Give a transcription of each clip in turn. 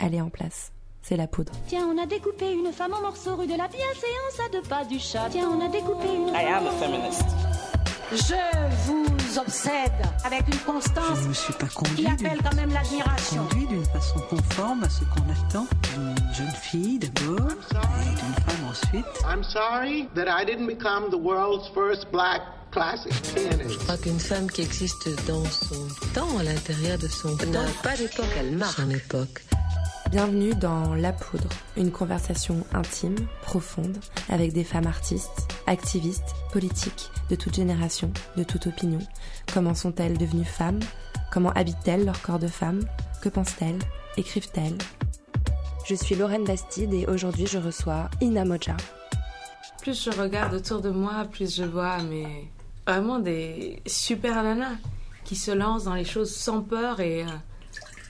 elle est en place. C'est la poudre. Tiens, on a découpé une femme en morceaux rue de la bienséance à deux pas du chat. Tiens, on a découpé une. I am a feminist. Je vous obsède avec une constance Je ne me suis pas qui appelle quand même l'admiration. conduit d'une façon conforme à ce qu'on attend d'une jeune fille d'abord et d'une femme ensuite. I'm sorry that I didn't become the world's first black classic pianist. Je crois qu'une femme qui existe dans son temps, à l'intérieur de son temps, n'a pas d'époque, elle marque son époque. Bienvenue dans La Poudre, une conversation intime, profonde, avec des femmes artistes, activistes, politiques, de toute génération, de toute opinion. Comment sont-elles devenues femmes? Comment habitent-elles leur corps de femme Que pensent-elles? Écrivent-elles? Je suis Lorraine Bastide et aujourd'hui je reçois Ina Moja. Plus je regarde autour de moi, plus je vois mais vraiment des super nanas qui se lancent dans les choses sans peur et, euh,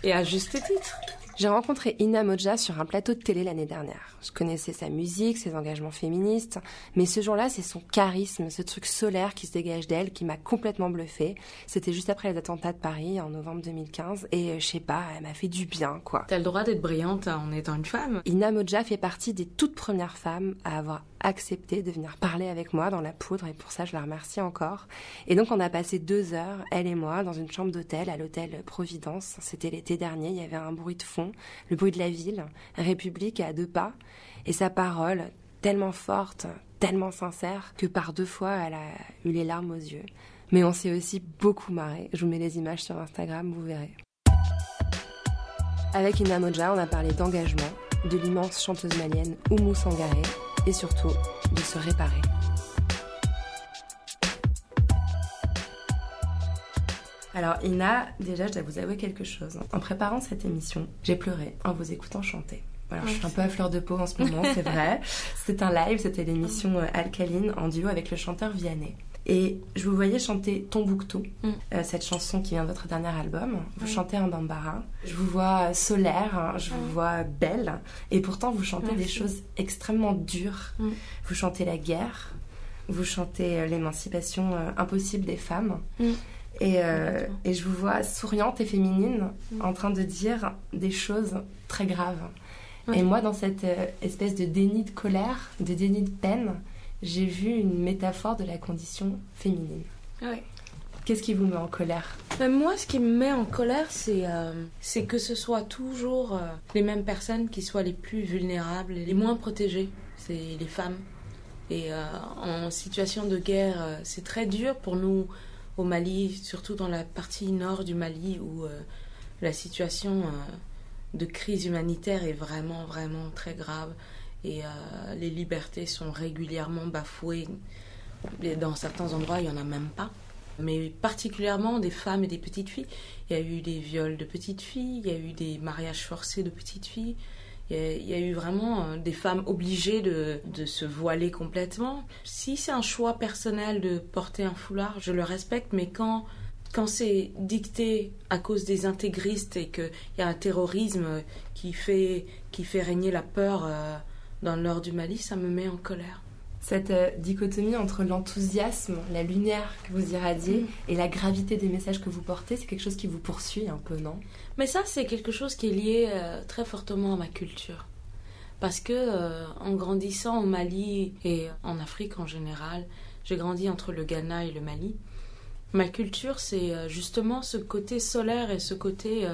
et à juste titre. J'ai rencontré Ina Moja sur un plateau de télé l'année dernière. Je connaissais sa musique, ses engagements féministes, mais ce jour-là, c'est son charisme, ce truc solaire qui se dégage d'elle qui m'a complètement bluffée. C'était juste après les attentats de Paris en novembre 2015 et euh, je sais pas, elle m'a fait du bien, quoi. T'as le droit d'être brillante en étant une femme. Ina Moja fait partie des toutes premières femmes à avoir accepté de venir parler avec moi dans la poudre et pour ça je la remercie encore. Et donc on a passé deux heures, elle et moi, dans une chambre d'hôtel à l'hôtel Providence. C'était l'été dernier, il y avait un bruit de fond, le bruit de la ville, République à deux pas, et sa parole tellement forte, tellement sincère que par deux fois elle a eu les larmes aux yeux. Mais on s'est aussi beaucoup marré. Je vous mets les images sur Instagram, vous verrez. Avec Ina Moja, on a parlé d'engagement, de l'immense chanteuse malienne Oumou Sangaré et surtout de se réparer. Alors Ina, déjà je dois vous avouer quelque chose. En préparant cette émission, j'ai pleuré en vous écoutant chanter. Alors, je suis un peu à fleur de peau en ce moment, c'est vrai. C'est un live, c'était l'émission euh, Alcaline en duo avec le chanteur Vianney. Et je vous voyais chanter Tombouctou, Mm. euh, cette chanson qui vient de votre dernier album. Vous chantez en bambara. Je vous vois solaire, hein, je vous vois belle. Et pourtant, vous chantez des choses extrêmement dures. Mm. Vous chantez la guerre, vous chantez euh, l'émancipation euh, impossible des femmes. Mm. Et, euh, et je vous vois souriante et féminine en train de dire des choses très graves. Et moi, dans cette espèce de déni de colère, de déni de peine, j'ai vu une métaphore de la condition féminine. Ouais. Qu'est-ce qui vous met en colère? Mais moi, ce qui me met en colère, c'est euh, que ce soit toujours euh, les mêmes personnes qui soient les plus vulnérables et les moins protégées. C'est les femmes. Et euh, en situation de guerre, c'est très dur pour nous au Mali, surtout dans la partie nord du Mali où la situation de crise humanitaire est vraiment, vraiment très grave. Et euh, les libertés sont régulièrement bafouées. Dans certains endroits, il n'y en a même pas mais particulièrement des femmes et des petites filles. Il y a eu des viols de petites filles, il y a eu des mariages forcés de petites filles, il y a, eu vraiment euh, des femmes obligées de, de se voiler complètement. Si c'est un choix personnel de porter un foulard, je le respecte, mais quand, quand c'est dicté à cause des intégristes et qu'il y a un terrorisme qui fait, qui fait régner la peur euh, dans le nord du Mali, ça me met en colère. Cette euh, dichotomie entre l'enthousiasme, la lumière que vous irradiez et la gravité des messages que vous portez, c'est quelque chose qui vous poursuit un peu, non? Mais ça, c'est quelque chose qui est lié euh, très fortement à ma culture. Parce que euh, en grandissant au Mali et en Afrique en général, j'ai grandi entre le Ghana et le Mali. Ma culture, c'est justement ce côté solaire et ce côté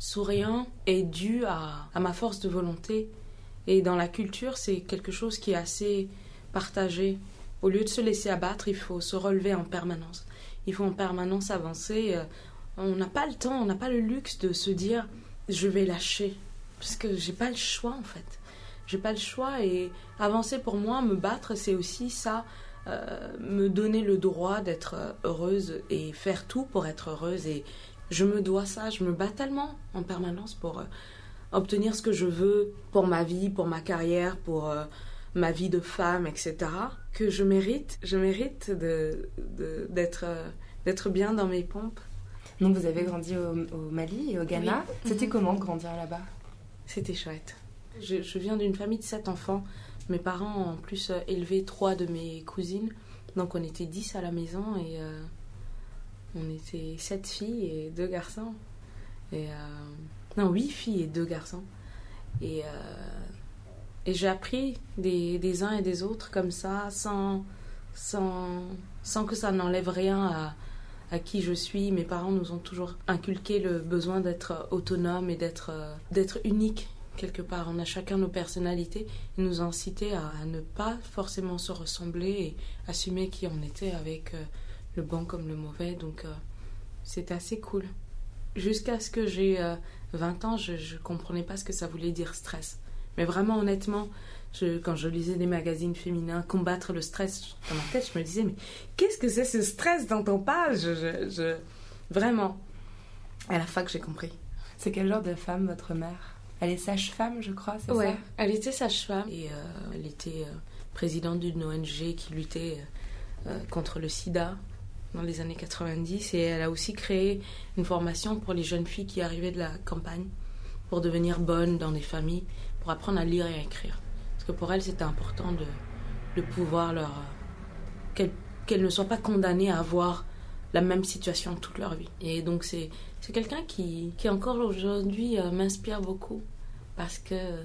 souriant est dû à, à ma force de volonté. Et dans la culture, c'est quelque chose qui est assez partagé. Au lieu de se laisser abattre, il faut se relever en permanence. Il faut en permanence avancer. euh, on n'a pas le temps, on n'a pas le luxe de se dire je vais lâcher. Parce que j'ai pas le choix en fait. J'ai pas le choix et avancer pour moi, me battre, c'est aussi ça, euh, me donner le droit d'être heureuse et faire tout pour être heureuse. Et je me dois ça, je me bats tellement en permanence pour euh, obtenir ce que je veux pour ma vie, pour ma carrière, pour euh, ma vie de femme, etc. Que je mérite, je mérite de, de- d'être, euh, d'être bien dans mes pompes. Donc vous avez grandi au, au Mali et au Ghana. Oui. C'était Mhm. comment grandir là-bas? C'était chouette. Je, je viens d'une famille de sept enfants. Mes parents ont en plus euh, élevé trois de mes cousines. Donc on était dix à la maison et euh, on était sept filles et deux garçons. Et Non, huit filles et deux garçons. Et, euh, et j'ai appris des, des uns et des autres comme ça, sans, sans, sans que ça n'enlève rien à, à qui je suis. Mes parents nous ont toujours inculqué le besoin d'être autonome et d'être euh, d'être unique quelque part. On a chacun nos personnalités. Ils nous ont incité à, ne pas forcément se ressembler et assumer qui on était avec euh, le bon comme le mauvais. Donc euh, c'était assez cool. Jusqu'à ce que j'ai 20 ans, je ne comprenais pas ce que ça voulait dire stress. Mais vraiment honnêtement, je, quand je lisais des magazines féminins, combattre le stress, dans ma tête, je me disais, mais qu'est-ce que c'est ce stress dont on parle je, je- je- Vraiment. À la fac, j'ai compris. C'est quel genre de femme, votre mère? Elle est sage-femme, je crois, c'est Ouais, ça elle était sage-femme et euh, elle était euh, présidente d'une ONG qui luttait euh, euh, contre le sida dans les années 90 et elle a aussi créé une formation pour les jeunes filles qui arrivaient de la campagne pour devenir bonnes dans des familles, pour apprendre à lire et à écrire. Parce que pour elle, c'était important de, pouvoir leur... euh, qu'elles ne soient pas condamnées à avoir la même situation toute leur vie. Et donc c'est quelqu'un qui, qui encore aujourd'hui euh, m'inspire beaucoup parce que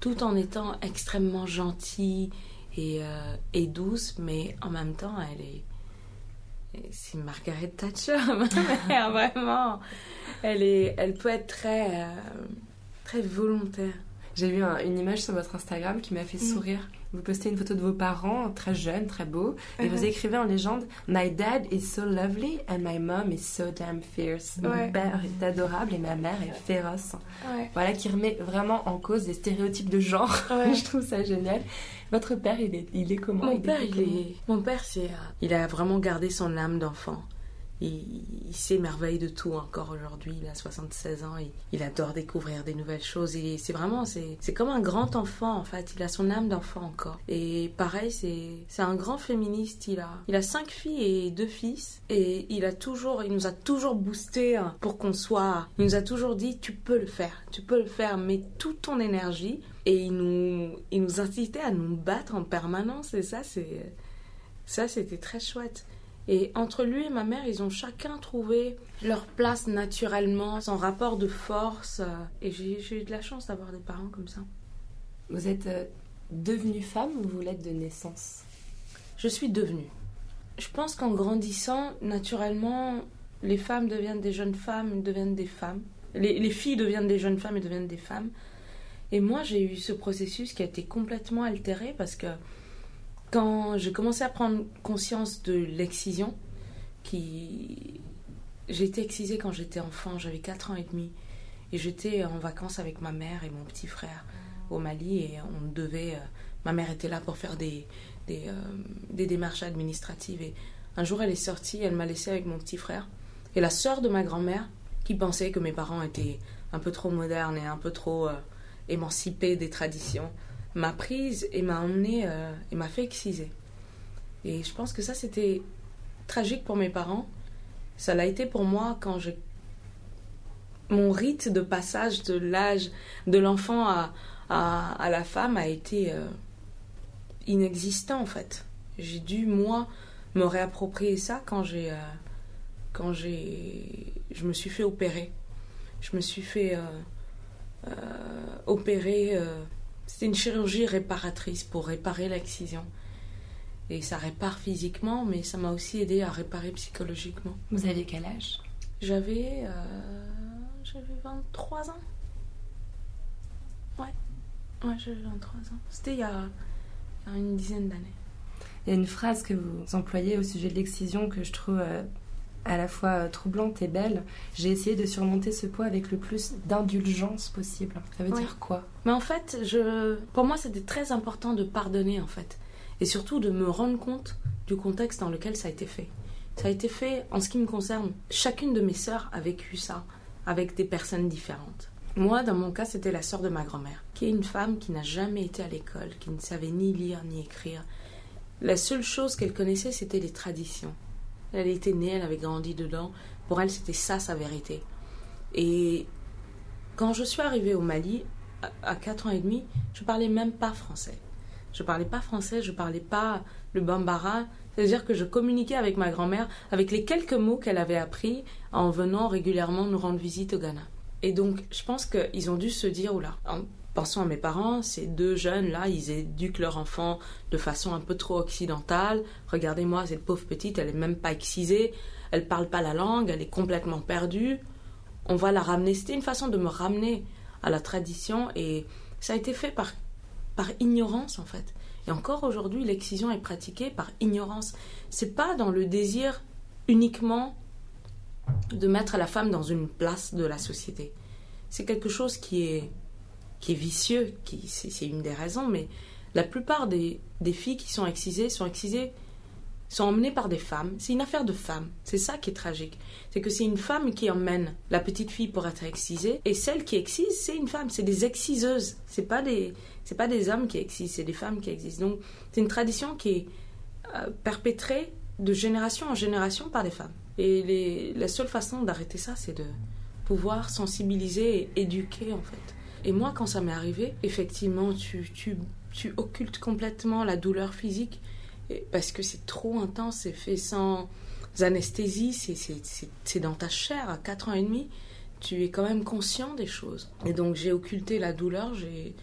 tout en étant extrêmement gentille et, euh, et douce, mais en même temps, elle est. C'est Margaret Thatcher, ma mère, vraiment. Elle, est, elle peut être très, euh, très volontaire. J'ai vu un- une image sur votre Instagram qui m'a fait Mm. sourire. Vous postez une photo de vos parents, très jeunes, très beaux, et vous Mhm. écrivez en légende My dad is so lovely and my mom is so damn fierce. Ouais. Mon père est adorable et ma mère est féroce. Ouais. Voilà, qui remet vraiment en cause des stéréotypes de genre. Ouais. Je trouve ça génial. Votre père, il est, il est comment? Mon père, il est. Mon père, c'est. euh, il a vraiment gardé son âme d'enfant. Il, il s'émerveille de tout encore aujourd'hui. Il a 76 ans. Il, il adore découvrir des nouvelles choses. Et c'est vraiment. C'est comme un grand enfant, en fait. Il a son âme d'enfant encore. Et pareil, c'est c'est un grand féministe. Il a, il a cinq filles et deux fils. Et il a toujours. Il nous a toujours boosté hein, pour qu'on soit. Il nous a toujours dit tu peux le faire. Tu peux le faire. Mets toute ton énergie. Et il nous, il nous incitait à nous battre en permanence. Et ça, c'est. Ça, c'était très chouette. Et entre lui et ma mère, ils ont chacun trouvé leur place naturellement, son rapport de force. Et j'ai j'ai eu de la chance d'avoir des parents comme ça. Vous êtes euh, devenue femme ou vous l'êtes de naissance? Je suis devenue. Je pense qu'en grandissant, naturellement, les femmes deviennent des jeunes femmes, deviennent des femmes. Les, les filles deviennent des jeunes femmes et deviennent des femmes. Et moi, j'ai eu ce processus qui a été complètement altéré parce que quand j'ai commencé à prendre conscience de l'excision, qui... J'ai été excisée quand j'étais enfant, j'avais 4 ans et demi. Et j'étais en vacances avec ma mère et mon petit frère au Mali et on devait... euh, Ma mère était là pour faire des, euh, des démarches administratives. Et un jour, elle est sortie, elle m'a laissée avec mon petit frère. Et la sœur de ma grand-mère, qui pensait que mes parents étaient un peu trop modernes et un peu trop euh, émancipés des traditions, m'a prise et m'a emmenée euh, et m'a fait exciser. Et je pense que ça, c'était tragique pour mes parents. Ça l'a été pour moi quand j'ai. Mon rite de passage de l'âge de l'enfant à, à, la femme a été euh, inexistant en fait. J'ai dû, moi, me réapproprier ça quand j'ai. euh, quand j'ai. Je me suis fait opérer. Je me suis fait opérer. C'était une chirurgie réparatrice pour réparer l'excision. Et ça répare physiquement, mais ça m'a aussi aidé à réparer psychologiquement. Vous aviez quel âge? J'avais. euh, J'avais 23 ans. Ouais. Ouais, j'avais 23 ans. C'était il y a, il y a une dizaine d'années. Il y a une phrase que vous employez au sujet de l'excision que je trouve euh, à la fois euh, troublante et belle. J'ai essayé de surmonter ce poids avec le plus d'indulgence possible. Ça veut Oui. dire quoi? Mais en fait, je, pour moi, c'était très important de pardonner, en fait. Et surtout de me rendre compte du contexte dans lequel ça a été fait. Ça a été fait, en ce qui me concerne, chacune de mes sœurs a vécu ça avec des personnes différentes. Moi, dans mon cas, c'était la sœur de ma grand-mère, qui est une femme qui n'a jamais été à l'école, qui ne savait ni lire ni écrire. La seule chose qu'elle connaissait, c'était les traditions. Elle était née, elle avait grandi dedans. Pour elle, c'était ça sa vérité. Et quand je suis arrivée au Mali, à- à 4 ans et demi, je parlais même pas français. Je parlais pas français, je parlais pas le bambara. C'est-à-dire que je communiquais avec ma grand-mère avec les quelques mots qu'elle avait appris en venant régulièrement nous rendre visite au Ghana. Et donc, je pense qu'ils ont dû se dire, oula, en pensant à mes parents, ces deux jeunes-là, ils éduquent leur enfant de façon un peu trop occidentale. Regardez-moi, cette pauvre petite, elle est même pas excisée, elle parle pas la langue, elle est complètement perdue. On va la ramener. C'était une façon de me ramener à la tradition et ça a été fait par, par ignorance en fait. Et encore aujourd'hui, l'excision est pratiquée par ignorance. C'est pas dans le désir uniquement de mettre la femme dans une place de la société. C'est quelque chose qui est, qui est vicieux, qui, c'est, une des raisons, mais la plupart des, filles qui sont excisées sont excisées, sont emmenées par des femmes. C'est une affaire de femmes. C'est ça qui est tragique. C'est que c'est une femme qui emmène la petite fille pour être excisée, et celle qui excise, c'est une femme. C'est des exciseuses. C'est pas des, c'est pas des hommes qui excisent, c'est des femmes qui excisent. Donc, c'est une tradition qui est euh, perpétrée de génération en génération par des femmes. Et les, la seule façon d'arrêter ça, c'est de pouvoir sensibiliser et éduquer, en fait. Et moi, quand ça m'est arrivé, effectivement, tu, tu, tu occultes complètement la douleur physique parce que c'est trop intense, c'est fait sans anesthésie, c'est dans ta chair. À 4 ans et demi, tu es quand même conscient des choses. Et donc, j'ai occulté la douleur, j'ai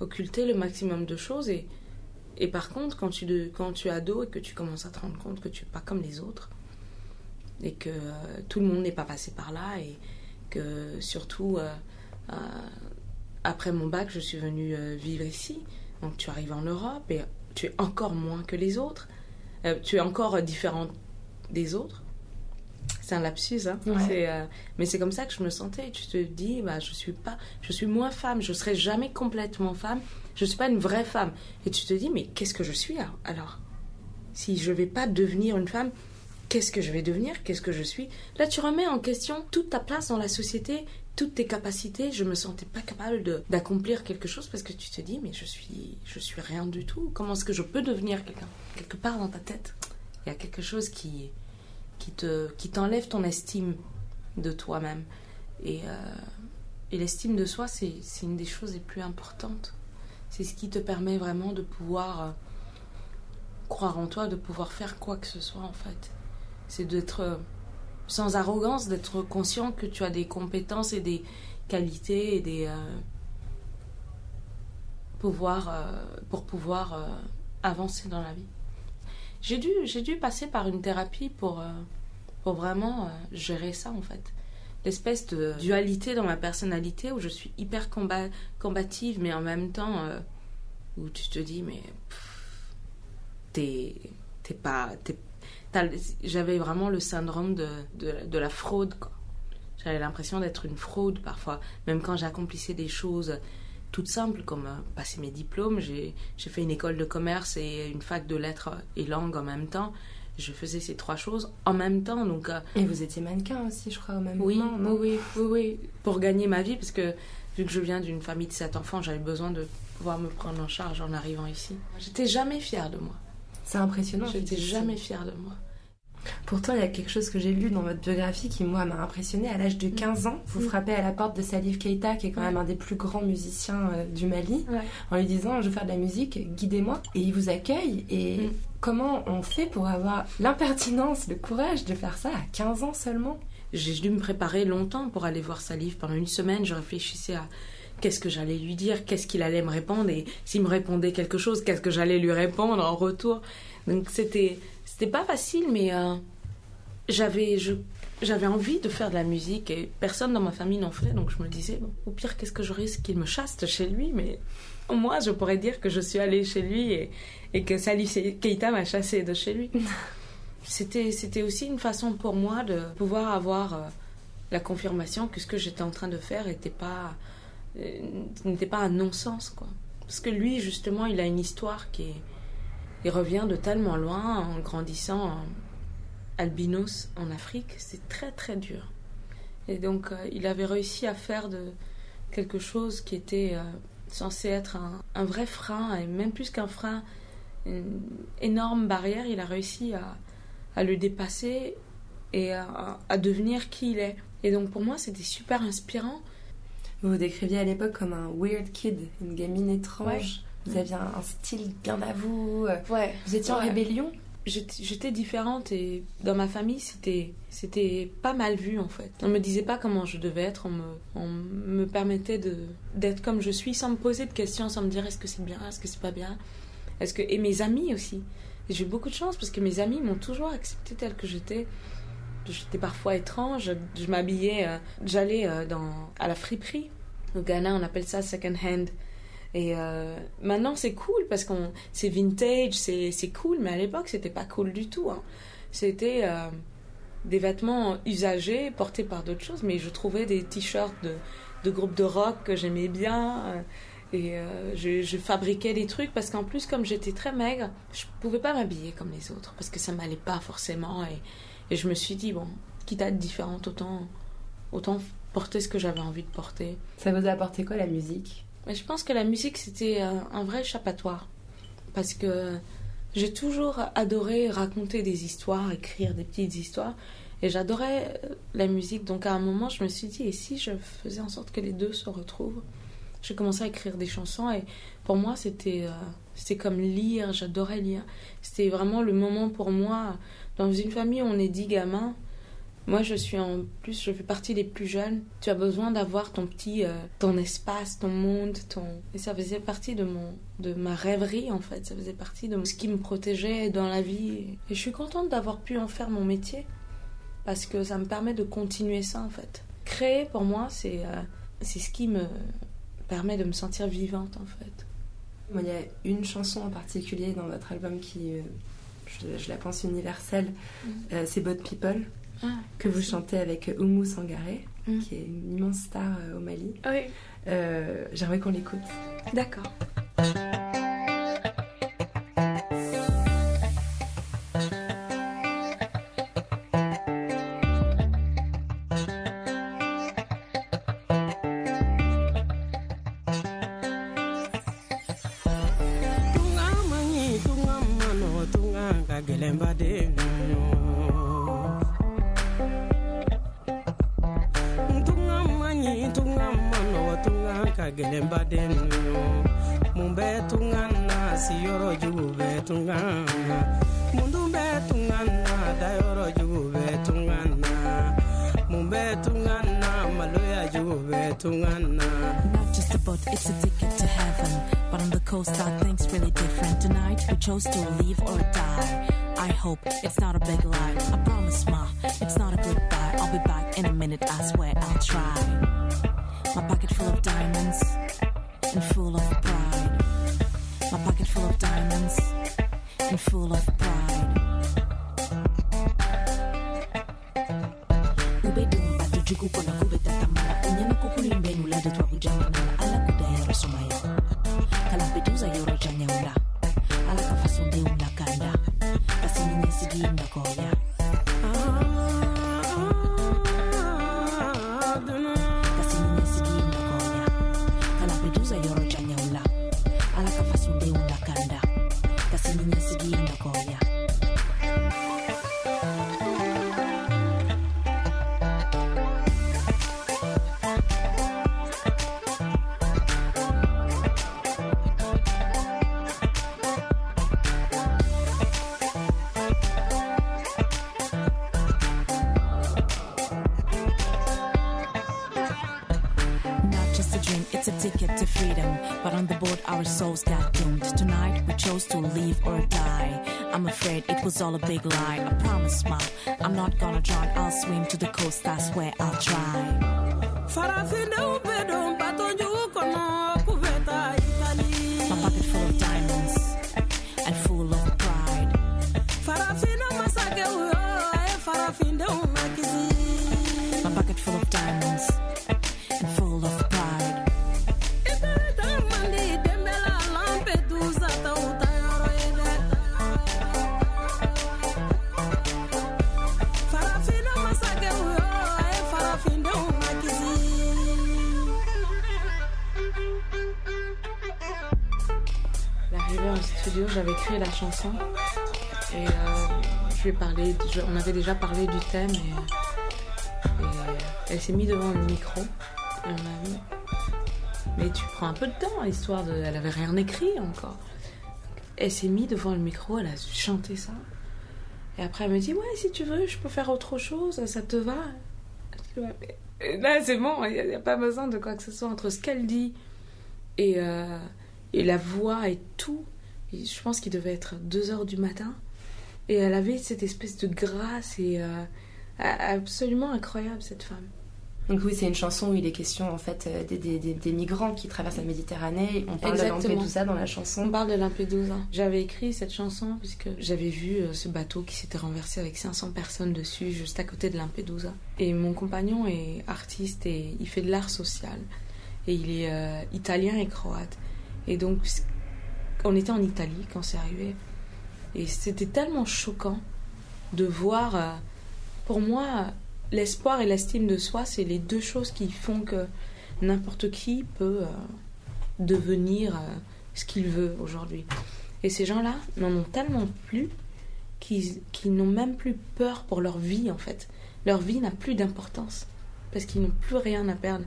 occulté le maximum de choses. Et, et par contre, quand tu, quand tu es ado et que tu commences à te rendre compte que tu n'es pas comme les autres, et que euh, tout le monde n'est pas passé par là et que surtout euh, euh, après mon bac je suis venue vivre ici. Donc tu arrives en Europe et tu es encore moins que les autres. Tu es encore différente des autres. C'est un lapsus hein. Mais c'est comme ça que je me sentais. Tu te dis bah je suis pas je suis moins femme. Je serai jamais complètement femme. Je suis pas une vraie femme. Et tu te dis mais qu'est-ce que je suis alors si je vais pas devenir une femme qu'est-ce que je vais devenir, qu'est-ce que je suis? Là, tu remets en question toute ta place dans la société, toutes tes capacités. Je me sentais pas capable d'accomplir quelque chose parce que tu te dis, mais je suis, je suis rien du tout. Comment est-ce que je peux devenir quelqu'un? Quelque part dans ta tête, il y a quelque chose qui, qui te, qui t'enlève ton estime de toi-même. Et, euh, et l'estime de soi, c'est une des choses les plus importantes. C'est ce qui te permet vraiment de pouvoir euh, croire en toi, de pouvoir faire quoi que ce soit en fait c'est d'être euh, sans arrogance, d'être conscient que tu as des compétences et des qualités et des euh, pouvoirs euh, pour pouvoir avancer dans la vie. J'ai dû, j'ai dû passer par une thérapie pour, pour vraiment gérer ça en fait. L'espèce de dualité dans ma personnalité où je suis hyper combative mais en même temps où tu te dis mais t'es, t'es pas, j'avais vraiment le syndrome de, de, la fraude. J'avais l'impression d'être une fraude parfois, même quand j'accomplissais des choses toutes simples comme euh, passer mes diplômes. J'ai fait une école de commerce et une fac de lettres et langues en même temps. Je faisais ces trois choses en même temps. Donc, euh, et vous étiez mannequin aussi, je crois, au même oui, moment. Oui, oui, oui, pour gagner ma vie, parce que vu que je viens d'une famille de sept enfants, j'avais besoin de pouvoir me prendre en charge en arrivant ici. J'étais jamais fière de moi. C'est impressionnant. J'étais jamais fière de moi. Pourtant, il y a quelque chose que j'ai lu dans votre biographie qui, moi, m'a impressionné. À l'âge de 15 ans, vous frappez à la porte de Salif Keita, qui est quand même un des plus grands musiciens euh, du Mali, en lui disant Je veux faire de la musique, guidez-moi. Et il vous accueille. Et mm. comment on fait pour avoir l'impertinence, le courage de faire ça à 15 ans seulement? J'ai dû me préparer longtemps pour aller voir Salif. Pendant une semaine, je réfléchissais à qu'est-ce que j'allais lui dire, qu'est-ce qu'il allait me répondre, et s'il me répondait quelque chose, qu'est-ce que j'allais lui répondre en retour? Donc c'était c'était pas facile, mais euh, j'avais j'avais envie de faire de la musique et personne dans ma famille n'en fait, donc je me disais au pire qu'est-ce que je risque qu'il me chaste chez lui, mais au moins je pourrais dire que je suis allée chez lui et, et que Salif Keita m'a chassé de chez lui. c'était c'était aussi une façon pour moi de pouvoir avoir euh, la confirmation que ce que j'étais en train de faire n'était pas euh, n'était pas un non-sens quoi. Parce que lui justement il a une histoire qui est il revient de tellement loin en grandissant en albinos en Afrique. C'est très très dur. Et donc euh, il avait réussi à faire de quelque chose qui était euh, censé être un, vrai frein, et même plus qu'un frein, une énorme barrière, il a réussi à, le dépasser et à, devenir qui il est. Et donc pour moi c'était super inspirant. Vous vous décriviez à l'époque comme un weird kid, une gamine étrange. Vous aviez un, style bien à vous. Ouais. Vous étiez en rébellion j'étais différente et dans ma famille c'était c'était pas mal vu en fait. On me disait pas comment je devais être, on me, on me permettait d'être comme je suis sans me poser de questions, sans me dire est-ce que c'est bien, est-ce que c'est pas bien, est-ce que et mes amis aussi. J'ai eu beaucoup de chance parce que mes amis m'ont toujours accepté telle que j'étais. J'étais parfois étrange, je m'habillais, euh, j'allais euh, dans à la friperie. Au Ghana, on appelle ça second hand. Et euh, maintenant, c'est cool parce qu'on c'est vintage, c'est cool, mais à l'époque, c'était pas cool du tout. hein. C'était euh, des vêtements usagés, portés par d'autres choses, mais je trouvais des t-shirts de, de groupes de rock que j'aimais bien. euh, et je, fabriquais des trucs parce qu'en plus, comme j'étais très maigre, je pouvais pas m'habiller comme les autres parce que ça m'allait pas forcément. Et, et je me suis dit, bon, quitte à être différente, autant, autant porter ce que j'avais envie de porter. Ça vous a apporté quoi la musique? Mais je pense que la musique, c'était un, vrai échappatoire. Parce que j'ai toujours adoré raconter des histoires, écrire des petites histoires. Et j'adorais la musique. Donc à un moment, je me suis dit, et si je faisais en sorte que les deux se retrouvent? J'ai commencé à écrire des chansons. Et pour moi, c'était euh, c'était comme lire. J'adorais lire. C'était vraiment le moment pour moi. Dans une famille on est dix gamins, moi, je suis en plus, je fais partie des plus jeunes. Tu as besoin d'avoir ton petit, euh, ton espace, ton monde, ton. Et ça faisait partie de mon, de ma rêverie en fait. Ça faisait partie de ce qui me protégeait dans la vie. Et je suis contente d'avoir pu en faire mon métier parce que ça me permet de continuer ça en fait. Créer pour moi, c'est, euh, c'est ce qui me permet de me sentir vivante en fait. Moi, Il y a une chanson en particulier dans votre album qui, euh, je, je la pense universelle, Euh, c'est Bot People, Ah, que vous chantez avec Oumou Sangaré, Mm. qui est une immense star euh, au Mali. Oui, Euh, J'aimerais qu'on l'écoute. d'accord. Was all a big lie. I promise, ma, I'm not gonna drown. I'll swim to the coast, I swear I'll try. L'arrivée en studio, j'avais créé la chanson et euh, je lui ai on avait déjà parlé du thème et, euh, elle s'est mise devant le micro. Mais tu prends un peu de temps, histoire de. Elle avait rien écrit encore. Elle s'est mise devant le micro, elle a chanté ça. Et après, elle me dit, ouais, si tu veux, je peux faire autre chose, ça te va? Là, c'est bon, il n'y a, pas besoin de quoi que ce soit entre ce qu'elle dit et, euh, et la voix et tout. Et je pense qu'il devait être 2 heures du matin. Et elle avait cette espèce de grâce et euh, absolument incroyable, cette femme. Donc oui, c'est une chanson où il est question en fait euh, des, des- des- des migrants qui traversent la Méditerranée. On parle Exactement. de Lampedusa dans la On chanson. parle de Lampedusa. J'avais écrit cette chanson puisque j'avais vu euh, ce bateau qui s'était renversé avec 500 personnes dessus, juste à côté de Lampedusa. Et mon compagnon est artiste et il fait de l'art social. Et il est euh, italien et croate. Et donc, on était en Italie quand c'est arrivé. Et c'était tellement choquant de voir, euh, pour moi, l'espoir et l'estime de soi, c'est les deux choses qui font que n'importe qui peut euh, devenir euh, ce qu'il veut aujourd'hui. Et ces gens-là n'en ont tellement plus qu'ils n'ont même plus peur pour leur vie, en fait. Leur vie n'a plus d'importance parce qu'ils n'ont plus rien à perdre.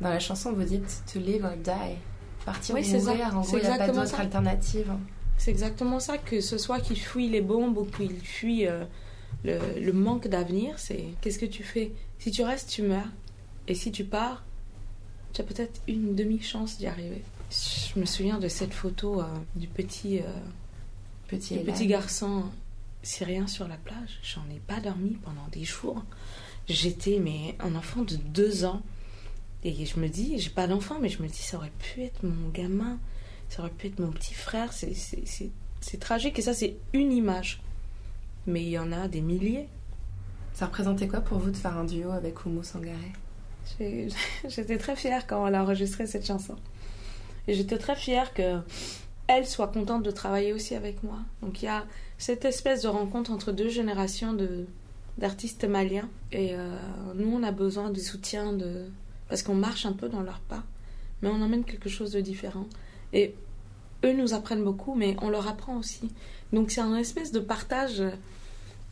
Dans la chanson, vous dites to live or die. Partir Oui, ou c'est ça. En C'est gros, il n'y a pas exactement d'autre ça. alternative. C'est exactement ça, que ce soit qu'ils fuient les bombes ou qu'ils fuient euh, le, le manque d'avenir, c'est qu'est-ce que tu fais? Si tu restes, tu meurs. Et si tu pars, tu as peut-être une demi-chance d'y arriver. Je me souviens de cette photo euh, du petit, euh, Petit, du Elan. petit garçon syrien sur la plage. J'en ai pas dormi pendant des jours. J'étais mais un enfant de deux ans. Et je me dis, j'ai pas d'enfant, mais je me dis, ça aurait pu être mon gamin, ça aurait pu être mon petit frère. C'est- tragique et ça, c'est une image. Mais il y en a des milliers. Ça représentait quoi pour vous de faire un duo avec Oumu Sangaré J'étais très fière quand elle a enregistré cette chanson. Et j'étais très fière que elle soit contente de travailler aussi avec moi. Donc il y a cette espèce de rencontre entre deux générations de d'artistes maliens. Et euh, nous, on a besoin du soutien de... Parce qu'on marche un peu dans leur pas, mais on emmène quelque chose de différent. Et eux nous apprennent beaucoup, mais on leur apprend aussi. Donc c'est un espèce de partage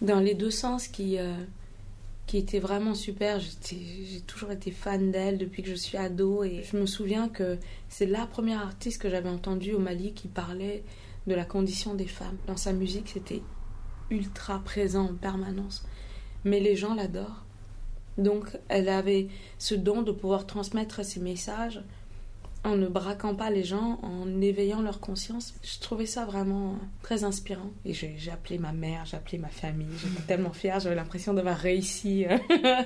dans les deux sens qui... euh, qui était vraiment super. J'ai toujours été fan d'elle depuis que je suis ado et je me souviens que c'est la première artiste que j'avais entendue au Mali qui parlait de la condition des femmes. Dans sa musique, c'était ultra présent en permanence. Mais les gens l'adorent. Donc, elle avait ce don de pouvoir transmettre ses messages en ne braquant pas les gens, en éveillant leur conscience. Je trouvais ça vraiment très inspirant. Et j'ai appelé ma mère, j'ai appelé ma famille. J'étais tellement fière, j'avais l'impression d'avoir réussi.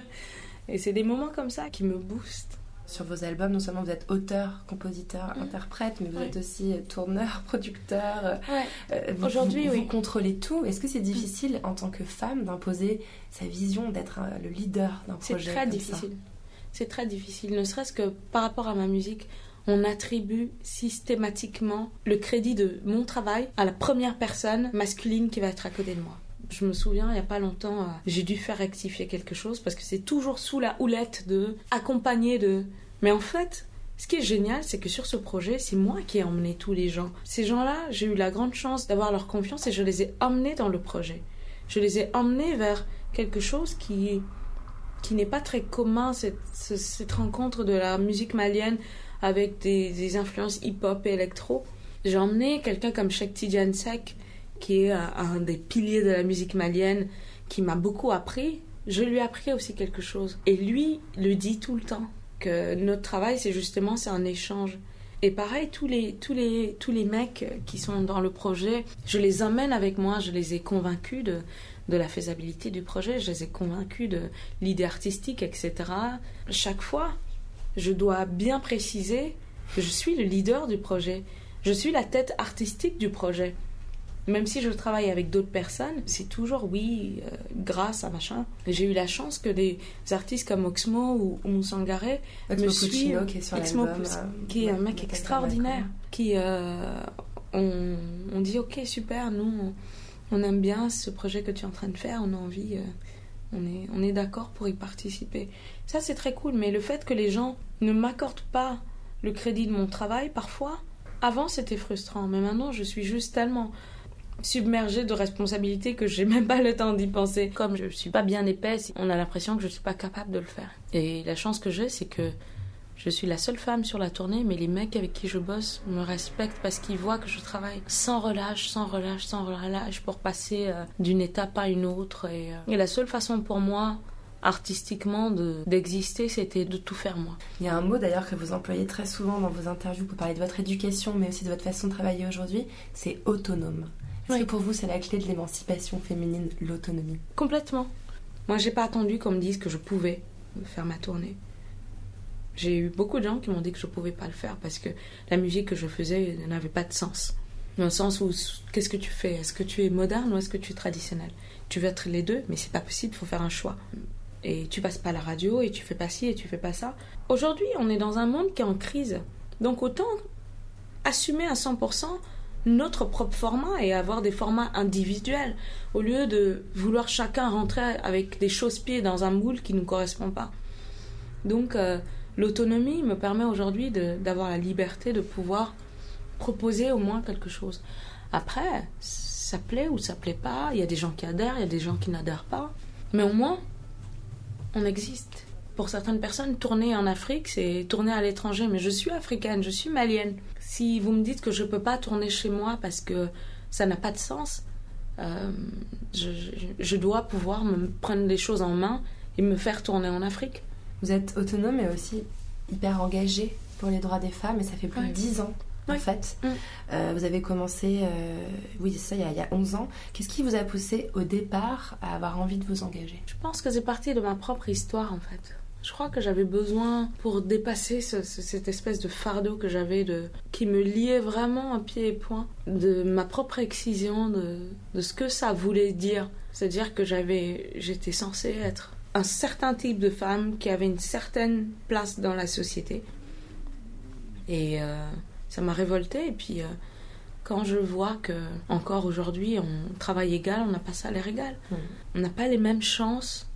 Et c'est des moments comme ça qui me boostent. Sur vos albums, non seulement vous êtes auteur, compositeur, Mm. interprète, mais vous Ouais. êtes aussi euh, tourneur, producteur. euh, euh, Aujourd'hui, vous, oui. vous contrôlez tout. Est-ce que c'est difficile en tant que femme d'imposer sa vision, d'être le leader d'un C'est projet très comme ça difficile. C'est très difficile, ne serait-ce que par rapport à ma musique. On attribue systématiquement le crédit de mon travail à la première personne masculine qui va être à côté de moi. Je me souviens, il n'y a pas longtemps, j'ai dû faire rectifier quelque chose parce que c'est toujours sous la houlette de accompagner de. Mais en fait, ce qui est génial, c'est que sur ce projet, c'est moi qui ai emmené tous les gens. Ces gens-là, j'ai eu la grande chance d'avoir leur confiance et je les ai emmenés dans le projet. Je les ai emmenés vers quelque chose qui qui n'est pas très commun, cette, ce- cette rencontre de la musique malienne avec des, des influences hip-hop et électro. J'ai emmené quelqu'un comme Sheikh Tidiane Sek, qui est un, un des piliers de la musique malienne, qui m'a beaucoup appris. Je lui ai appris aussi quelque chose. Et lui le dit tout le temps, que notre travail, c'est justement, c'est un échange. Et pareil, tous les, tous, les, tous les mecs qui sont dans le projet, je les emmène avec moi, je les ai convaincus de, de la faisabilité du projet, je les ai convaincus de l'idée artistique, etc. Chaque fois, je dois bien préciser que je suis le leader du projet. Je suis la tête artistique du projet. Même si je travaille avec d'autres personnes, c'est toujours oui, euh, grâce à machin. J'ai eu la chance que des artistes comme Oxmo ou, ou Moussangaré Oxmo me suivent. qui est sur Puc- euh, qui est un mec extraordinaire, qui euh, on, on dit ok super, nous on, on aime bien ce projet que tu es en train de faire, on a envie, euh, on est, on est d'accord pour y participer. Ça c'est très cool, mais le fait que les gens ne m'accordent pas le crédit de mon travail parfois, avant c'était frustrant, mais maintenant je suis juste tellement submergée de responsabilités que j'ai même pas le temps d'y penser. Comme je suis pas bien épaisse, on a l'impression que je suis pas capable de le faire. Et la chance que j'ai, c'est que Je suis la seule femme sur la tournée, mais les mecs avec qui je bosse me respectent parce qu'ils voient que je travaille sans relâche, sans relâche, sans relâche pour passer euh, d'une étape à une autre. Et, euh, et la seule façon pour moi artistiquement de- d'exister, c'était de tout faire moi. Il y a un mot d'ailleurs que vous employez très souvent dans vos interviews pour parler de votre éducation, mais aussi de votre façon de travailler aujourd'hui, c'est autonome. Est-ce Oui. que pour vous c'est la clé de l'émancipation féminine, l'autonomie Complètement. Moi, j'ai pas attendu qu'on me dise que je pouvais faire ma tournée. J'ai eu beaucoup de gens qui m'ont dit que je pouvais pas le faire parce que la musique que je faisais n'avait pas de sens. Dans le sens où, qu'est-ce que tu fais? Est-ce que tu es moderne ou est-ce que tu es traditionnel Tu veux être les deux, mais c'est pas possible, il faut faire un choix. Et tu passes pas à la radio et tu fais pas ci et tu fais pas ça. Aujourd'hui, on est dans un monde qui est en crise. Donc autant assumer à 100% notre propre format et avoir des formats individuels au lieu de vouloir chacun rentrer avec des chausse-pieds dans un moule qui ne nous correspond pas. Donc euh, l'autonomie me permet aujourd'hui d'avoir la liberté de pouvoir proposer au moins quelque chose. Après, ça plaît ou ça plaît pas, il y a des gens qui adhèrent, il y a des gens qui n'adhèrent pas, mais au moins on existe. Pour certaines personnes, tourner en Afrique, c'est tourner à l'étranger, mais je suis africaine, je suis malienne. Si vous me dites que je peux pas tourner chez moi parce que ça n'a pas de sens, euh, je, dois pouvoir me prendre les choses en main et me faire tourner en Afrique. Vous êtes autonome et aussi hyper engagée pour les droits des femmes, et ça fait plus Ouais. de 10 ans. En fait, Mm. Euh, vous avez commencé, euh, oui, c'est ça, il y, a, il y a 11 ans. Qu'est-ce qui vous a poussé au départ à avoir envie de vous engager? Je pense que c'est parti de ma propre histoire en fait. Je crois que j'avais besoin pour dépasser ce- ce- cette espèce de fardeau que j'avais de qui me liait vraiment à pied et poing de ma propre excision de, de ce que ça voulait dire. C'est-à-dire que j'avais j'étais censée être un certain type de femme qui avait une certaine place dans la société. Et euh, ça m'a révoltée et puis euh, quand je vois que encore aujourd'hui on travaille égal, on n'a pas salaire égal. On n'a pas les mêmes chances,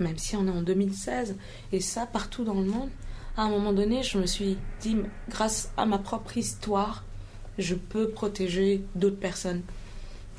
même si on est en 2016, et ça partout dans le monde. À un moment donné, je me suis dit, grâce à ma propre histoire, je peux protéger d'autres personnes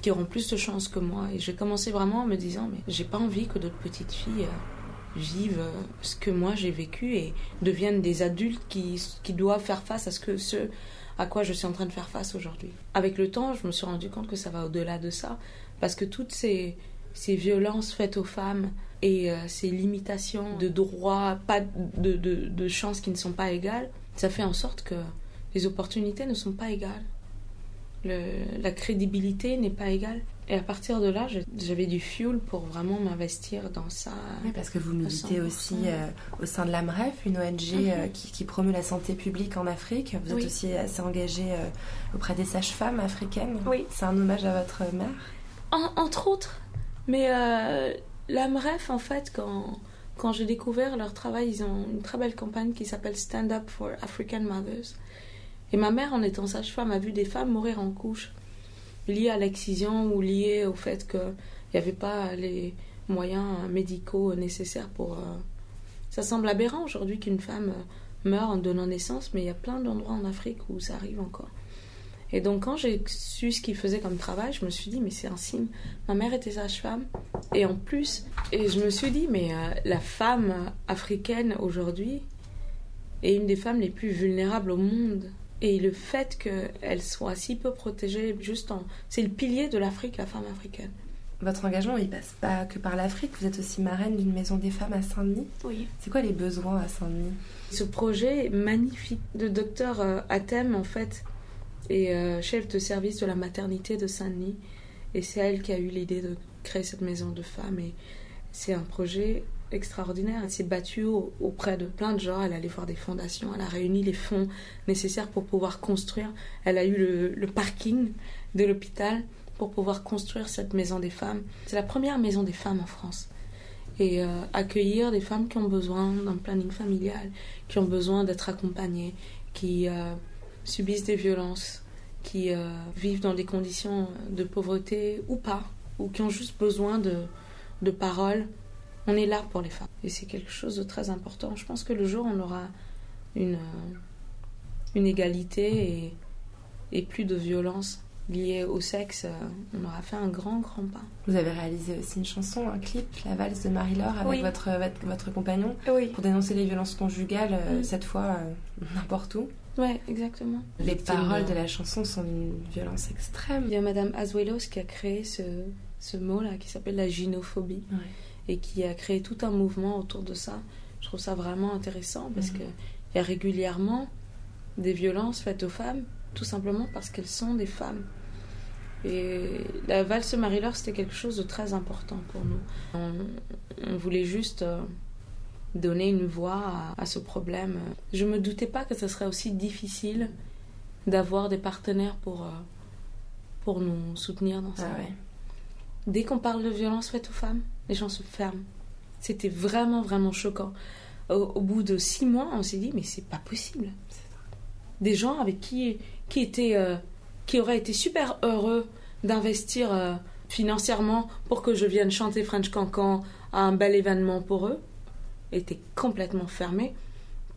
qui auront plus de chances que moi. Et j'ai commencé vraiment en me disant, mais j'ai pas envie que d'autres petites filles euh, vivent euh, ce que moi j'ai vécu et deviennent des adultes qui, qui doivent faire face à ce que ce à quoi je suis en train de faire face aujourd'hui. Avec le temps, je me suis rendu compte que ça va au-delà de ça, parce que toutes ces, ces violences faites aux femmes et euh, ces limitations de droits, pas de, de, de chances qui ne sont pas égales, ça fait en sorte que les opportunités ne sont pas égales. Le- la crédibilité n'est pas égale. Et à partir de là, j'avais du fuel pour vraiment m'investir dans ça. Oui, parce que vous militez 100%. aussi euh, au sein de l'AMREF, une ONG euh, Mhm. qui, qui promeut la santé publique en Afrique. Vous êtes aussi assez engagée euh, auprès des sages-femmes africaines. Oui. C'est un hommage à votre mère. En- entre autres. Mais l'AMREF, en fait, quand, quand j'ai découvert leur travail, ils ont une très belle campagne qui s'appelle Stand Up for African Mothers. Et ma mère, en étant sage-femme, a vu des femmes mourir en couche, liées à l'excision ou liées au fait qu'il n'y avait pas les moyens médicaux nécessaires pour... euh, Ça semble aberrant aujourd'hui qu'une femme euh, meure en donnant naissance, mais il y a plein d'endroits en Afrique où ça arrive encore. Et donc quand j'ai su ce qu'ils faisaient comme travail, je me suis dit, mais c'est un signe. Ma mère était sage-femme. Et en plus, et je me suis dit, mais euh, la femme africaine aujourd'hui est une des femmes les plus vulnérables au monde. Et le fait qu'elle soit si peu protégée, juste en... C'est le pilier de l'Afrique, la femme africaine. Votre engagement, il passe pas que par l'Afrique. Vous êtes aussi marraine d'une maison des femmes à Saint-Denis. Oui. C'est quoi les besoins à Saint-Denis? Ce projet magnifique de docteur euh, Atem, en fait, est euh, chef de service de la maternité de Saint-Denis. Et c'est elle qui a eu l'idée de créer cette maison de femmes. Et c'est un projet extraordinaire. Elle s'est battue au- auprès de plein de gens. Elle allait voir des fondations. Elle a réuni les fonds nécessaires pour pouvoir construire. Elle a eu le, le parking de l'hôpital pour pouvoir construire cette maison des femmes. C'est la première maison des femmes en France. Et euh, accueillir des femmes qui ont besoin d'un planning familial, qui ont besoin d'être accompagnées, qui euh, subissent des violences, qui euh, vivent dans des conditions de pauvreté ou pas, ou qui ont juste besoin de, de paroles. On est là pour les femmes. Et c'est quelque chose de très important. Je pense que le jour où on aura une, euh, une égalité et, et plus de violence liées au sexe, euh, on aura fait un grand, grand pas. Vous avez réalisé aussi une chanson, un clip, La valse de Marie-Laure, avec Oui. votre, votre, votre compagnon, Oui, pour dénoncer les violences conjugales, cette fois euh, n'importe où. Ouais, exactement. Les paroles de- de la chanson sont d'une violence extrême. Il y a Madame Azuelos qui a créé ce, ce mot-là qui s'appelle la gynophobie Ouais. et qui a créé tout un mouvement autour de ça. Je trouve ça vraiment intéressant parce Mhm. que il y a régulièrement des violences faites aux femmes, tout simplement parce qu'elles sont des femmes. Et la valse Marie-Laure, c'était quelque chose de très important pour nous. On, on voulait juste euh, donner une voix à, à ce problème. Je me doutais pas que ce serait aussi difficile d'avoir des partenaires pour, euh, pour nous soutenir dans ça. Ah ouais. Dès qu'on parle de violence faite aux femmes, les gens se ferment. C'était vraiment, vraiment choquant. Au, au bout de six mois, on s'est dit, mais c'est pas possible. Des gens avec qui, qui, étaient, euh, qui auraient été super heureux d'investir euh, financièrement pour que je vienne chanter French Cancan à un bel événement pour eux, étaient complètement fermés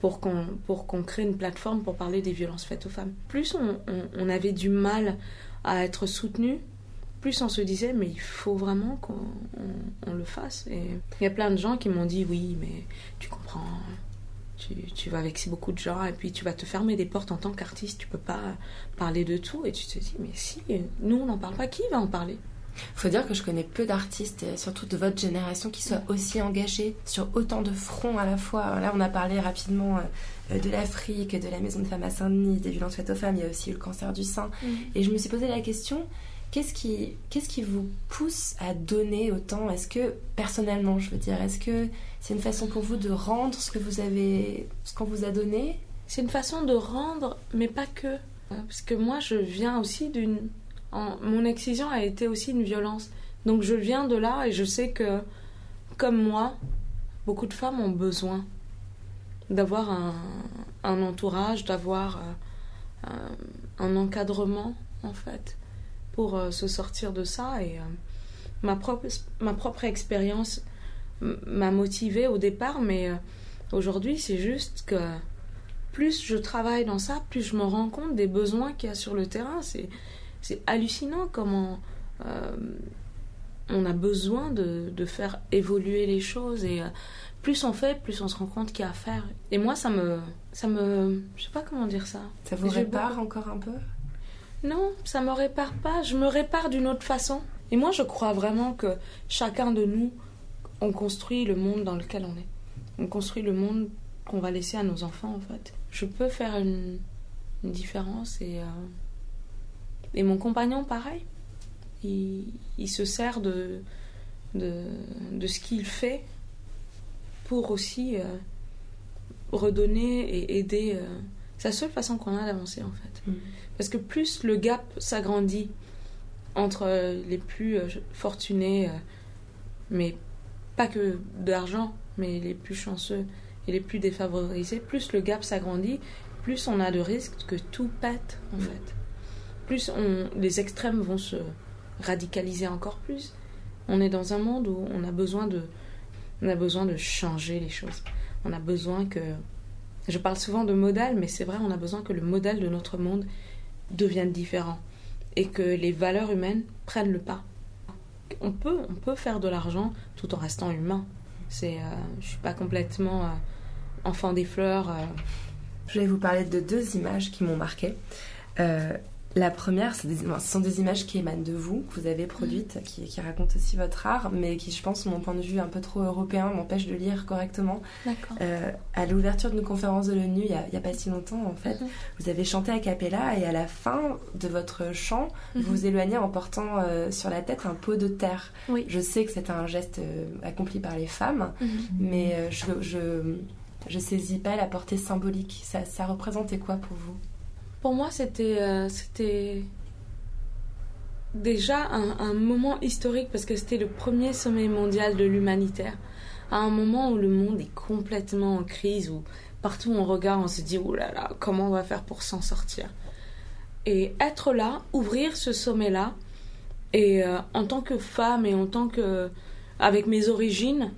pour qu'on pour qu'on crée une plateforme pour parler des violences faites aux femmes. Plus on, avait du mal à être soutenu, plus on se disait mais il faut vraiment qu'on on- on le fasse. Et il y a plein de gens qui m'ont dit oui mais tu comprends, tu, tu vas vexer beaucoup de gens et puis tu vas te fermer des portes en tant qu'artiste, tu peux pas parler de tout et tu te dis mais si nous on n'en parle pas, qui va en parler? Faut dire que je connais peu d'artistes, surtout de votre génération, qui soient aussi engagés sur autant de fronts à la fois. Là, on a parlé rapidement euh, de l'Afrique, de la Maison de Femmes à Saint-Denis, des violences faites aux femmes. Il y a aussi eu le cancer du sein. Et je me suis posé la question qu'est-ce qui, qu'est-ce qui vous pousse à donner autant? Est-ce que, personnellement, je veux dire, est-ce que c'est une façon pour vous de rendre ce que vous avez, ce qu'on vous a donné? C'est une façon de rendre, mais pas que. Parce que moi, je viens aussi d'une. Mon excision a été aussi une violence. Donc je viens de là et je sais que, comme moi, beaucoup de femmes ont besoin d'avoir un, entourage, d'avoir euh, un, encadrement, en fait, pour euh, se sortir de ça. Et euh, ma, propre, ma propre expérience m'a motivée au départ, mais aujourd'hui, c'est juste que plus je travaille dans ça, plus je me rends compte des besoins qu'il y a sur le terrain. C'est, c'est hallucinant comment euh, on a besoin de, de faire évoluer les choses. Et euh, plus on fait, plus on se rend compte qu'il y a à faire. Et moi, ça me. Ça me je sais pas comment dire ça. Ça vous répare encore un peu? Non, ça me répare pas. Je me répare d'une autre façon. Et moi, je crois vraiment que chacun de nous, on construit le monde dans lequel on est. On construit le monde qu'on va laisser à nos enfants, en fait. Je peux faire une, une différence et. euh, Et mon compagnon, pareil. Il, il se sert de, de, de ce qu'il fait pour aussi euh, redonner et aider. euh, C'est la seule façon qu'on a d'avancer, en fait. Mm. Parce que plus le gap s'agrandit entre euh, les plus fortunés, mais pas que d'argent, mais les plus chanceux et les plus défavorisés, plus le gap s'agrandit, plus on a de risques que tout pète en Mm. fait. Plus on, les extrêmes vont se radicaliser encore plus. On est dans un monde où on a besoin de, on a besoin de changer les choses. On a besoin que, je parle souvent de modèle, mais c'est vrai, on a besoin que le modèle de notre monde devienne différent et que les valeurs humaines prennent le pas. On peut, on peut faire de l'argent tout en restant humain. C'est, euh, je suis pas complètement euh, enfant des fleurs. euh. Je vais vous parler de deux images qui m'ont marqué. La première, ce sont des images qui émanent de vous, que vous avez produites, qui, qui racontent aussi votre art, mais qui, je pense, mon point de vue un peu trop européen, m'empêchent de lire correctement. Euh, à l'ouverture d'une conférence de l'ONU, il n'y a, il y a pas si longtemps, en fait, Mhm. vous avez chanté a cappella et à la fin de votre chant, vous vous éloignez en portant euh, sur la tête un pot de terre. Oui. Je sais que c'est un geste euh, accompli par les femmes, Mhm. mais euh, je, je, je saisis pas la portée symbolique. Ça, ça représentait quoi pour vous? Pour moi, c'était euh, déjà un, moment historique parce que c'était le premier sommet mondial de l'humanitaire. À un moment où le monde est complètement en crise, où partout on regarde, on se dit oh là là, comment on va faire pour s'en sortir? Et être là, ouvrir ce sommet-là, et euh, en tant que femme et en tant que. avec mes origines,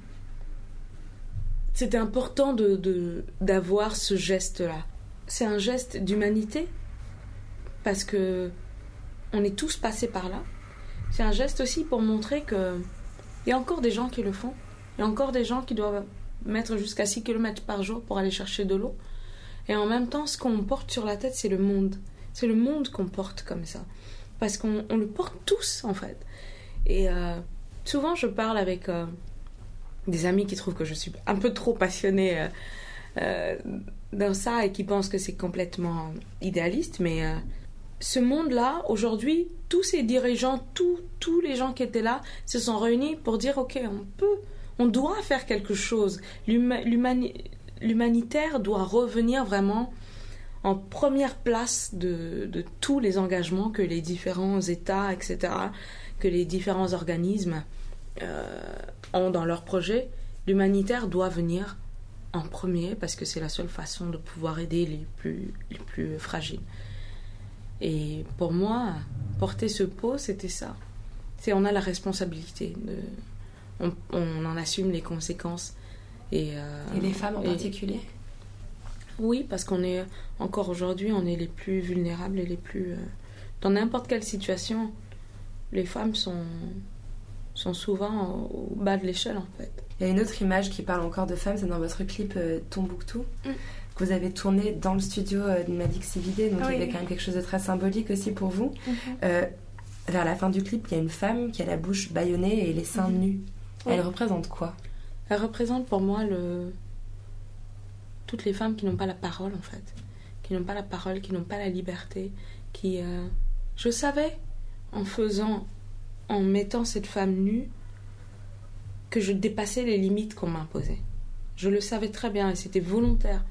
c'était important de, de- d'avoir ce geste-là. C'est un geste d'humanité parce que on est tous passés par là. C'est un geste aussi pour montrer que il y a encore des gens qui le font. Il y a encore des gens qui doivent mettre jusqu'à 6 km par jour pour aller chercher de l'eau. Et en même temps, ce qu'on porte sur la tête, c'est le monde. C'est le monde qu'on porte comme ça. Parce qu'on on le porte tous, en fait. Et euh, souvent, je parle avec euh, des amis qui trouvent que je suis un peu trop passionnée euh, dans ça et qui pensent que c'est complètement idéaliste. Mais ce monde-là, aujourd'hui, tous ces dirigeants, tous, tous les gens qui étaient là se sont réunis pour dire, OK, on peut, on doit faire quelque chose. L'huma- l'humani- L'humanitaire doit revenir vraiment en première place de, de tous les engagements que les différents États, etc., que les différents organismes euh, ont dans leur projet. L'humanitaire doit venir en premier parce que c'est la seule façon de pouvoir aider les plus, les plus fragiles. Et pour moi, porter ce pot, c'était ça. C'est on a la responsabilité. De, on, on en assume les conséquences. Et, euh, Et les femmes en et- particulier? Oui, parce qu'on est encore aujourd'hui, on est les plus vulnérables et les plus. euh, dans n'importe quelle situation, les femmes sont, sont souvent au, au bas de l'échelle en fait. Il y a une autre image qui parle encore de femmes, c'est dans votre clip euh, Tombouctou, Mm. Que vous avez tourné dans le studio euh, de Mavic Cividé, donc Oui. il y avait quand même quelque chose de très symbolique aussi pour vous. Euh, vers la fin du clip, il y a une femme qui a la bouche bâillonnée et les seins Mhm. nus. Oui. Elle représente quoi? Elle représente pour moi le... toutes les femmes qui n'ont pas la parole en fait, qui n'ont pas la parole, qui n'ont pas la liberté, qui... euh, Je savais en faisant, en mettant cette femme nue, que je dépassais les limites qu'on m'imposait. Je le savais très bien et c'était volontaire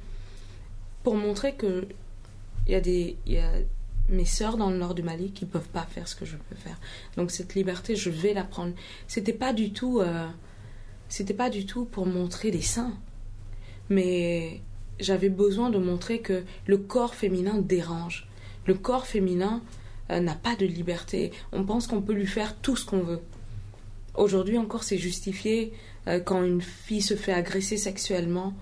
pour montrer que il y a des y a mes sœurs dans le nord du Mali qui peuvent pas faire ce que je peux faire. Donc cette liberté, je vais la prendre. C'était pas du tout euh, c'était pas du tout pour montrer des seins, mais j'avais besoin de montrer que le corps féminin dérange. Le corps féminin euh, n'a pas de liberté. On pense qu'on peut lui faire tout ce qu'on veut. Aujourd'hui encore, c'est justifié euh, quand une fille se fait agresser sexuellement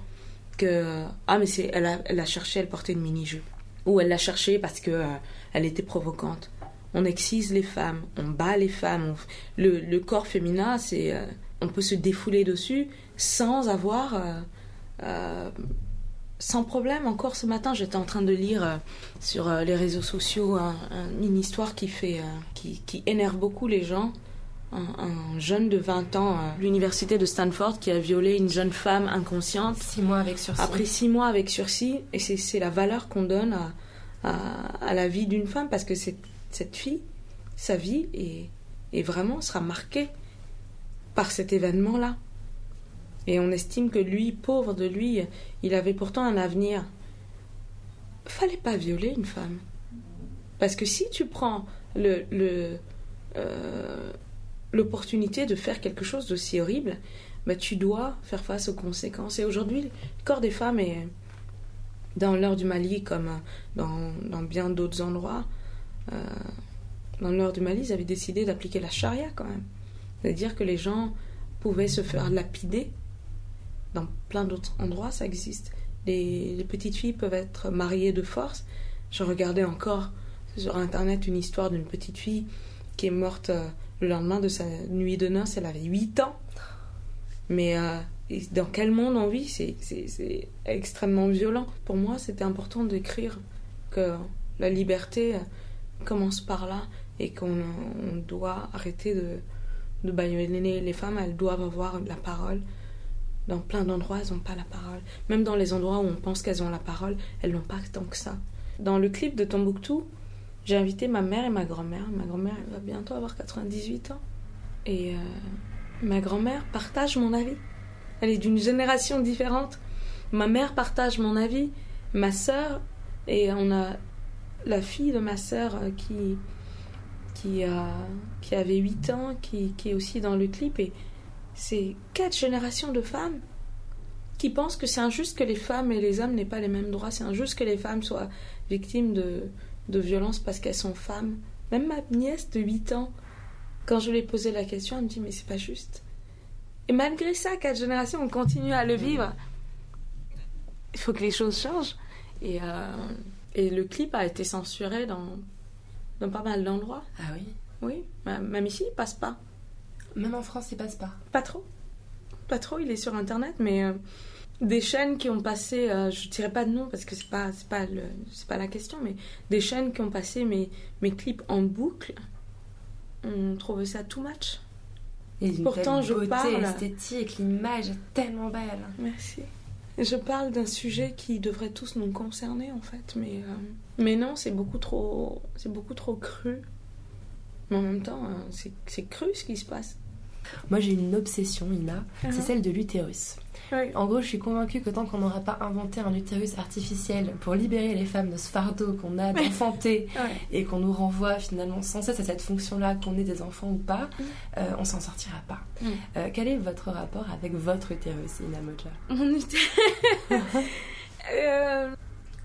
ah mais c'est elle a, cherché, elle portait une mini jupe ou elle l'a cherché parce que euh, elle était provocante. On excise les femmes, on bat les femmes. le, corps féminin, c'est euh, on peut se défouler dessus sans avoir euh, sans problème. Encore ce matin, j'étais en train de lire sur les réseaux sociaux un- une histoire qui fait qui énerve beaucoup les gens. Un, un jeune de 20 ans à l'université de Stanford qui a violé une jeune femme inconsciente Six mois avec sursis. après six mois avec sursis, et c'est la valeur qu'on donne à, à, à la vie d'une femme, parce que cette, cette fille, sa vie, est, est vraiment sera marquée par cet événement-là. Et on estime que lui, pauvre de lui, il avait pourtant un avenir. Fallait pas violer une femme. Parce que si tu prends le, le, euh, l'opportunité de faire quelque chose d'aussi horrible, bah, tu dois faire face aux conséquences. Et aujourd'hui, le corps des femmes est dans l'heure du Mali, comme dans, dans bien d'autres endroits. euh, dans l'heure du Mali, ils avaient décidé d'appliquer la charia quand même. C'est-à-dire que les gens pouvaient se faire lapider. Dans plein d'autres endroits, ça existe. Les, les petites filles peuvent être mariées de force. Je regardais encore sur Internet une histoire d'une petite fille qui est morte euh, le lendemain de sa nuit de noces. Elle avait 8 ans. Mais euh, dans quel monde on vit? C'est- extrêmement violent. Pour moi, c'était important d'écrire que la liberté euh, commence par là et qu'on on doit arrêter de, de les femmes. Elles doivent avoir la parole. Dans plein d'endroits, elles n'ont pas la parole. Même dans les endroits où on pense qu'elles ont la parole, elles n'ont pas tant que ça. Dans le clip de Tombouctou, j'ai invité ma mère et ma grand-mère. Ma grand-mère, elle va bientôt avoir 98 ans. Et euh, ma grand-mère partage mon avis. Elle est d'une génération différente. Ma mère partage mon avis. Ma sœur, et on a la fille de ma sœur euh, qui, qui, a, qui avait 8 ans, qui, qui est aussi dans le clip. Et c'est quatre générations de femmes qui pensent que c'est injuste que les femmes et les hommes n'aient pas les mêmes droits. C'est injuste que les femmes soient victimes de, de violences parce qu'elles sont femmes. Même ma nièce de 8 ans, quand je lui ai posé la question, elle me dit Mais c'est pas juste. Et malgré ça, quatre générations, on continue à le vivre. Il faut que les choses changent. Et, euh, et le clip a été censuré dans dans pas mal d'endroits. Ah oui Oui, même ici, il passe pas. Même en France, il passe pas. Pas trop. Pas trop, il est sur internet, mais euh, des chaînes qui ont passé, euh, je dirais pas de nom parce que c'est pas, c'est pas, le, c'est pas la question, mais des chaînes qui ont passé mes, mes clips en boucle, on trouve ça too much. Et Pourtant, je beauté parle. esthétique, l'image est tellement belle. Merci. Je parle d'un sujet qui devrait tous nous concerner en fait, mais, euh, mais non, c'est beaucoup trop, c'est beaucoup trop cru. Mais en même temps, euh, c'est, c'est cru ce qui se passe. Moi, j'ai une obsession, Ina, c'est Mhm. celle de l'utérus. En gros, je suis convaincue que tant qu'on n'aura pas inventé un utérus artificiel pour libérer les femmes de ce fardeau qu'on a d'enfanter Ouais. et qu'on nous renvoie finalement sans cesse à cette fonction-là, qu'on ait des enfants ou pas, euh, on s'en sortira pas. Mm. Euh, quel est votre rapport avec votre utérus, Ina Moja Mon utérus. Euh,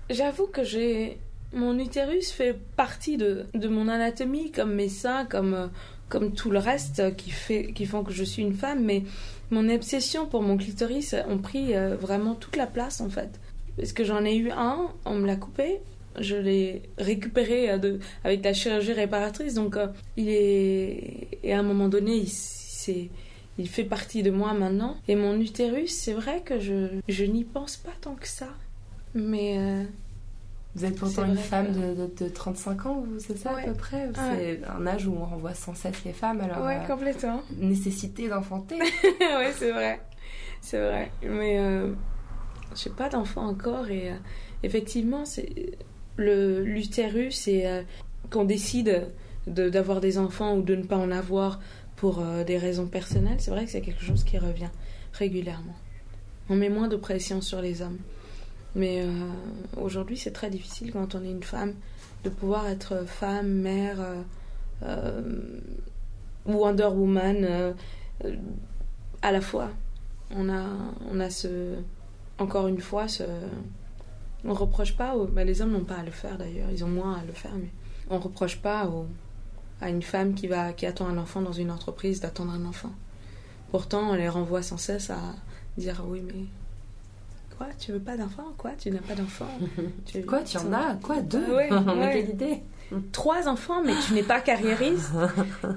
J'avoue que j'ai. Mon utérus fait partie de, de mon anatomie, comme mes seins, comme, comme tout le reste qui, fait, qui font que je suis une femme, mais mon obsession pour mon clitoris ont pris euh, vraiment toute la place en fait. Parce que j'en ai eu un, on me l'a coupé, je l'ai récupéré euh, de, avec la chirurgie réparatrice, donc euh, il est. Et à un moment donné, il, s'est- il fait partie de moi maintenant. Et mon utérus, c'est vrai que je, je n'y pense pas tant que ça. Mais Vous êtes pourtant C'est une femme que- de, de- de 35 ans, c'est ça Ouais. à peu près? C'est un âge où on renvoie sans cesse les femmes, alors ouais, euh, complètement. nécessité d'enfanter. ouais, c'est vrai. C'est vrai. Mais euh, j'ai pas d'enfant encore et euh, effectivement, c'est le l'utérus euh, qu'on décide de- d'avoir des enfants ou de ne pas en avoir pour des raisons personnelles, c'est vrai que c'est quelque chose qui revient régulièrement. On met moins de pression sur les hommes. Mais euh, aujourd'hui, c'est très difficile quand on est une femme de pouvoir être femme, mère euh, euh, Wonder Woman euh, à la fois. On a, on a ce. Encore une fois, ce. On reproche pas. Aux, bah, les hommes n'ont pas à le faire d'ailleurs, ils ont moins à le faire, mais on reproche pas à une femme qui, va, qui attend un enfant dans une entreprise d'attendre un enfant. Pourtant, on les renvoie sans cesse à dire oui, mais. Quoi Tu veux pas d'enfant Quoi Tu n'as pas d'enfant Tu- Quoi, tu en as Quoi, deux Ouais, ouais. Quelle idée trois enfants, mais tu n'es pas carriériste.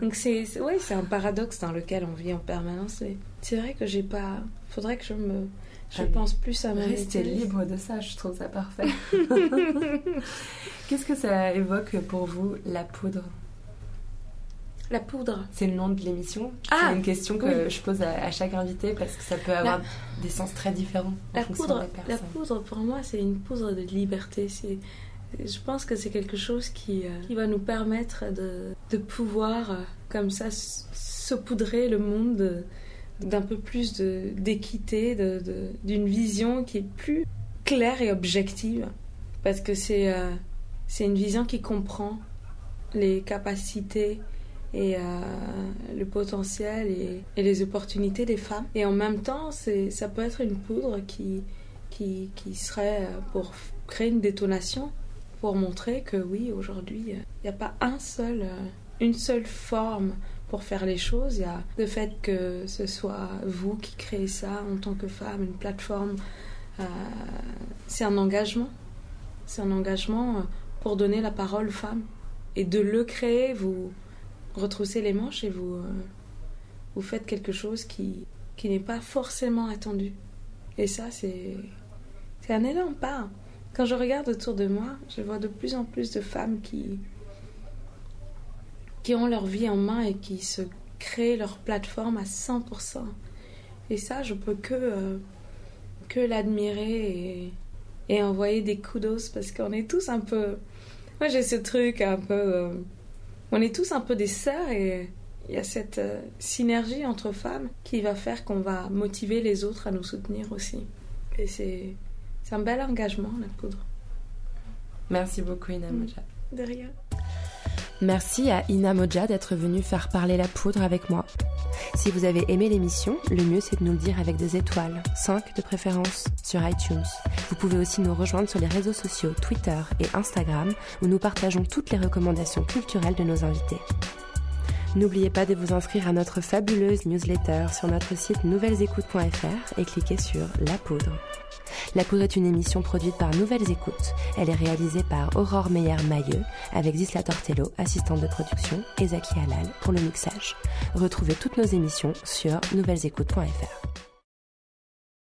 Donc c'est ouais, c'est un paradoxe dans lequel on vit en permanence. mais C'est vrai que j'ai pas. Faudrait que je me. Je Allez, pense plus à Restez utérus. libre de ça, je trouve ça parfait. Qu'est-ce que ça évoque pour vous, la poudre La poudre. C'est le nom de l'émission. Ah, c'est une question que oui. je pose à, à chaque invité parce que ça peut avoir des sens très différents en La poudre, des la poudre, pour moi, c'est une poudre de liberté. C'est, je pense que c'est quelque chose qui, euh, qui va nous permettre de, de pouvoir, euh, comme ça, saupoudrer le monde de- d'un peu plus de, d'équité, d'une vision qui est plus claire et objective. Parce que c'est, euh, c'est une vision qui comprend les capacités et euh, le potentiel et, les opportunités des femmes. Et en même temps, ça peut être une poudre qui, qui, qui serait euh, pour créer une détonation, pour montrer que oui, aujourd'hui, il n'y a pas un seul, euh, une seule forme pour faire les choses. Il y a le fait que ce soit vous qui créez ça en tant que femme, une plateforme. euh, c'est un engagement. C'est un engagement euh, pour donner la parole aux femmes. Et de le créer, vous retroussez les manches et vous, euh, vous faites quelque chose qui, qui n'est pas forcément attendu. Et ça, c'est, c'est un énorme pas. Quand je regarde autour de moi, je vois de plus en plus de femmes qui, qui ont leur vie en main et qui se créent leur plateforme à 100%. Et ça, je peux que, euh, que l'admirer et, envoyer des kudos parce qu'on est tous un peu. Moi, j'ai ce truc un peu. euh, on est tous un peu des sœurs et il y a cette euh, synergie entre femmes qui va faire qu'on va motiver les autres à nous soutenir aussi. Et c'est, c'est un bel engagement, la poudre. Merci beaucoup, Ina Moja. De rien. Merci à Ina Moja d'être venue faire parler la poudre avec moi. Si vous avez aimé l'émission, le mieux c'est de nous le dire avec des étoiles, 5 de préférence, sur iTunes. Vous pouvez aussi nous rejoindre sur les réseaux sociaux Twitter et Instagram où nous partageons toutes les recommandations culturelles de nos invités. N'oubliez pas de vous inscrire à notre fabuleuse newsletter sur notre site nouvellesécoutes.fr et cliquez sur La Poudre. La Poudre est une émission produite par Nouvelles Écoutes. Elle est réalisée par Aurore Meyer-Mailleux avec Zisla Tortello, assistante de production, et Zaki Halal pour le mixage. Retrouvez toutes nos émissions sur nouvellesécoutes.fr.